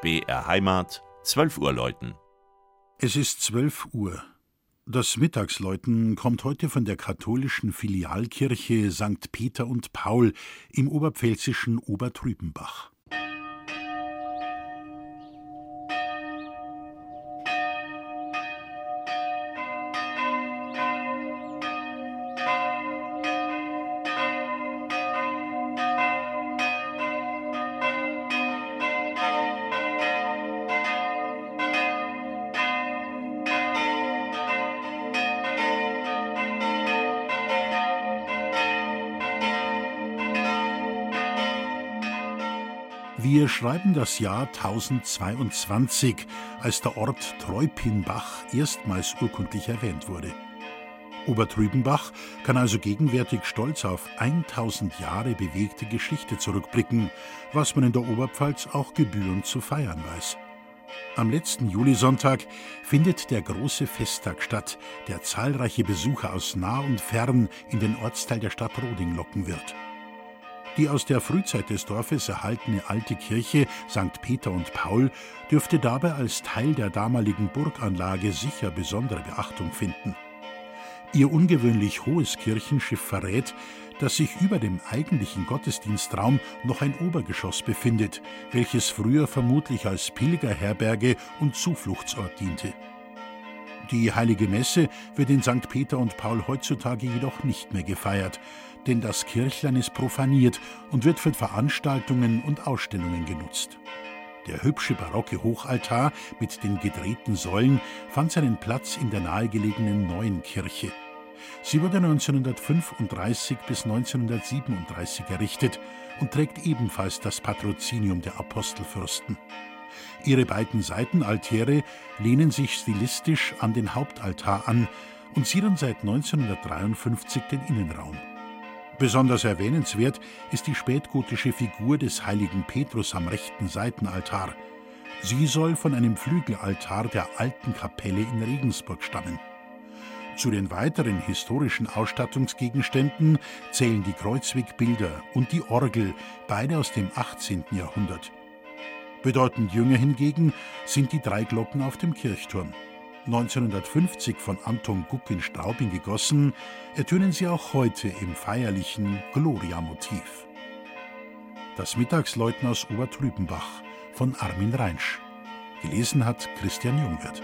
BR Heimat, 12 Uhr läuten. Es ist 12 Uhr. Das Mittagsläuten kommt heute von der katholischen Filialkirche St. Peter und Paul im oberpfälzischen Obertrübenbach. Wir schreiben das Jahr 1022, als der Ort Treupinbach erstmals urkundlich erwähnt wurde. Obertrübenbach kann also gegenwärtig stolz auf 1000 Jahre bewegte Geschichte zurückblicken, was man in der Oberpfalz auch gebührend zu feiern weiß. Am letzten Julisonntag findet der große Festtag statt, der zahlreiche Besucher aus nah und fern in den Ortsteil der Stadt Roding locken wird. Die aus der Frühzeit des Dorfes erhaltene alte Kirche St. Peter und Paul dürfte dabei als Teil der damaligen Burganlage sicher besondere Beachtung finden. Ihr ungewöhnlich hohes Kirchenschiff verrät, dass sich über dem eigentlichen Gottesdienstraum noch ein Obergeschoss befindet, welches früher vermutlich als Pilgerherberge und Zufluchtsort diente. Die heilige Messe wird in St. Peter und Paul heutzutage jedoch nicht mehr gefeiert, denn das Kirchlein ist profaniert und wird für Veranstaltungen und Ausstellungen genutzt. Der hübsche barocke Hochaltar mit den gedrehten Säulen fand seinen Platz in der nahegelegenen neuen Kirche. Sie wurde 1935 bis 1937 errichtet und trägt ebenfalls das Patrozinium der Apostelfürsten. Ihre beiden Seitenaltäre lehnen sich stilistisch an den Hauptaltar an und zieren seit 1953 den Innenraum. Besonders erwähnenswert ist die spätgotische Figur des heiligen Petrus am rechten Seitenaltar. Sie soll von einem Flügelaltar der alten Kapelle in Regensburg stammen. Zu den weiteren historischen Ausstattungsgegenständen zählen die Kreuzwegbilder und die Orgel, beide aus dem 18. Jahrhundert. Bedeutend jünger hingegen sind die drei Glocken auf dem Kirchturm. 1950 von Anton Guck in Straubing gegossen, ertönen sie auch heute im feierlichen Gloria-Motiv. Das Mittagsläuten aus Obertrübenbach von Armin Reinsch. Gelesen hat Christian Jungwirth.